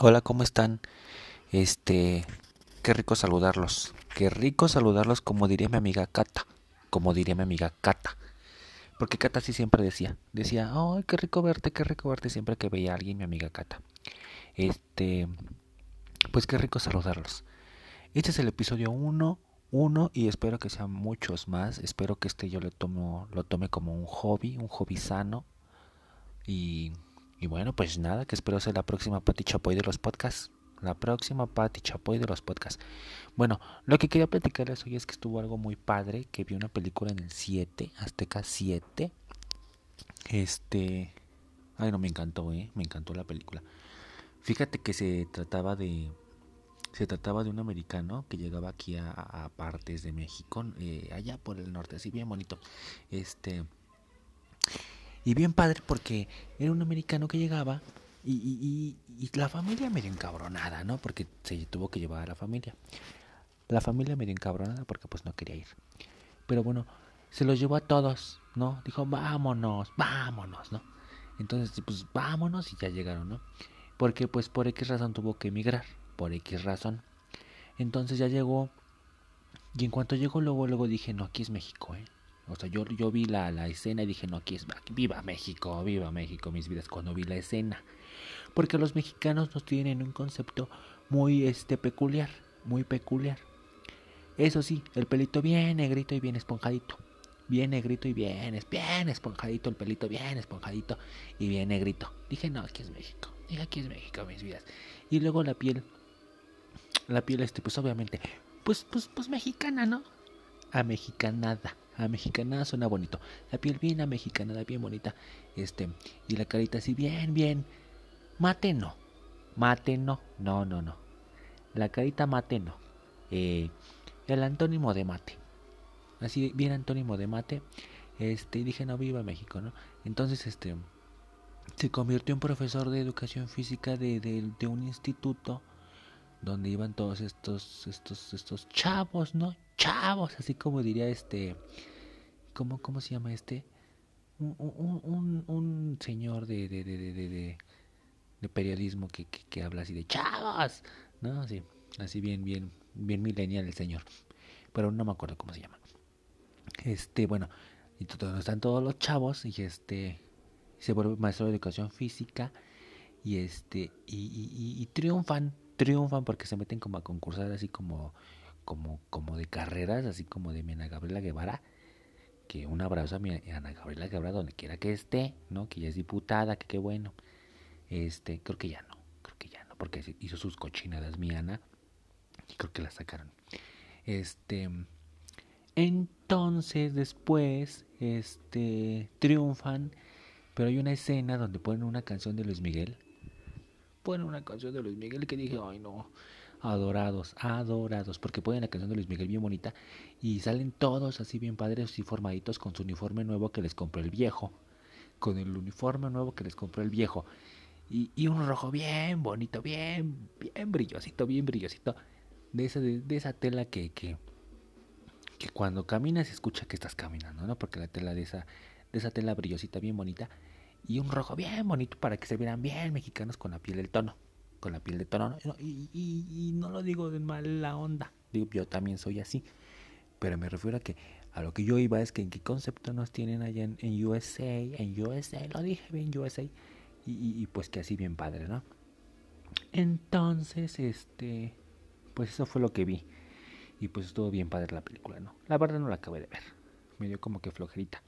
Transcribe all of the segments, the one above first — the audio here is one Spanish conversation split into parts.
Hola, ¿cómo están? Este, qué rico saludarlos. Qué rico saludarlos como diría mi amiga Cata. Como diría mi amiga Cata. Porque Cata sí siempre decía, decía, ay, qué rico verte, qué rico verte siempre que veía a alguien, mi amiga Cata. Este, pues qué rico saludarlos. Este es el episodio 1, 1 y espero que sean muchos más. Espero que este yo lo tomo, lo tome como un hobby, un hobby sano. Y y bueno, pues nada, que espero ser la próxima Pati Chapoy de los podcasts. La próxima Pati Chapoy de los podcasts. Bueno, lo que quería platicarles hoy es que estuvo algo muy padre, que vi una película en el 7, Azteca 7. Este... Ay, no, me encantó, ¿eh? Me encantó la película. Fíjate que se trataba de... Se trataba de un americano que llegaba aquí a, partes de México, eh, allá por el norte, así bien bonito. Este y bien padre porque era un americano que llegaba y, y, y, la familia medio encabronada, ¿no? Porque se tuvo que llevar a la familia. La familia medio encabronada porque pues no quería ir. Pero bueno, se los llevó a todos, ¿no? Dijo, vámonos, vámonos, ¿no? Entonces, pues vámonos y ya llegaron, ¿no? Porque pues por X razón tuvo que emigrar, por X razón. Entonces ya llegó y en cuanto llegó luego, luego dije, no, aquí es México, ¿eh? O sea, yo, yo vi la, la escena y dije, no, aquí es, viva México, viva México, mis vidas, cuando vi la escena. Porque los mexicanos nos tienen un concepto muy este peculiar, muy peculiar. Eso sí, el pelito bien negrito y bien esponjadito. Bien negrito y bien, bien esponjadito, el pelito bien esponjadito y bien negrito. Dije, no, aquí es México. Dije, aquí es México, mis vidas. Y luego la piel, la piel, este, pues obviamente, pues, pues, pues mexicana, ¿no? A mexicanada a mexicana suena bonito. La piel bien a mexicana, bien bonita. Este, y la carita así bien, bien. Mate no. Mate no. No, no, no. La carita mate no. Eh, el antónimo de mate. Así bien antónimo de mate. Este, y dije, no, viva México, ¿no? Entonces, este, se convirtió en profesor de educación física de, de, de un instituto donde iban todos estos, estos, estos chavos, ¿no? Chavos, así como diría este, ¿cómo, cómo se llama este? Un, un, un, señor de, de, de, de, periodismo que, que, habla así de chavos, ¿no? Así, así bien, bien, bien millennial el señor, pero no me acuerdo cómo se llama. Este, bueno, y todos están todos los chavos y este se vuelve maestro de educación física y este y, y, y triunfan triunfan porque se meten como a concursar así como como como de carreras, así como de Ana Gabriela Guevara, que un abrazo a mi Ana Gabriela Guevara donde quiera que esté, ¿no? Que ya es diputada, que qué bueno. Este, creo que ya no, creo que ya no, porque hizo sus cochinadas mi Ana y creo que la sacaron. Este, entonces después, este, triunfan, pero hay una escena donde ponen una canción de Luis Miguel ponen una canción de Luis Miguel que dije, ay no, adorados, adorados, porque ponen la canción de Luis Miguel bien bonita y salen todos así bien padres y formaditos con su uniforme nuevo que les compró el viejo, con el uniforme nuevo que les compró el viejo y, y un rojo bien bonito, bien, bien brillosito, bien brillosito, de esa, de, esa tela que, que, que cuando caminas escucha que estás caminando, ¿no? Porque la tela de esa, de esa tela brillosita bien bonita y un rojo bien bonito para que se vieran bien mexicanos con la piel del tono. Con la piel de tono. Y, y, no lo digo de mala onda. Yo también soy así. Pero me refiero a que a lo que yo iba es que en qué concepto nos tienen allá en, en USA. En USA, lo dije bien, USA. Y, y, pues que así bien padre, ¿no? Entonces, este. Pues eso fue lo que vi. Y pues estuvo bien padre la película, ¿no? La verdad no la acabé de ver. Me dio como que flojerita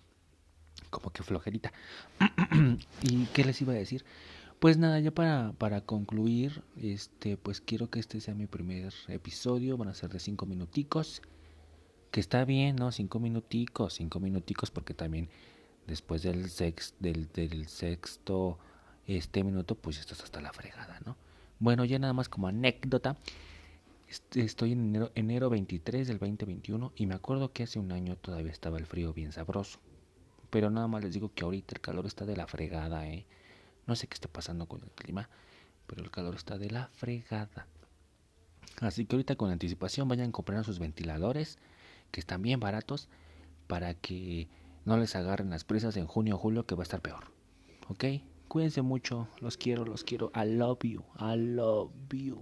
como que flojerita. ¿Y qué les iba a decir? Pues nada, ya para, para concluir, este, pues quiero que este sea mi primer episodio, van a ser de cinco minuticos, que está bien, ¿no? Cinco minuticos, cinco minuticos, porque también después del, sex, del, del sexto este minuto, pues estás hasta la fregada, ¿no? Bueno, ya nada más como anécdota, estoy en enero, enero 23 del 2021 y me acuerdo que hace un año todavía estaba el frío bien sabroso. Pero nada más les digo que ahorita el calor está de la fregada, ¿eh? No sé qué está pasando con el clima, pero el calor está de la fregada. Así que ahorita con anticipación vayan comprando sus ventiladores, que están bien baratos, para que no les agarren las prisas en junio o julio, que va a estar peor. ¿Ok? Cuídense mucho. Los quiero, los quiero. I love you. I love you.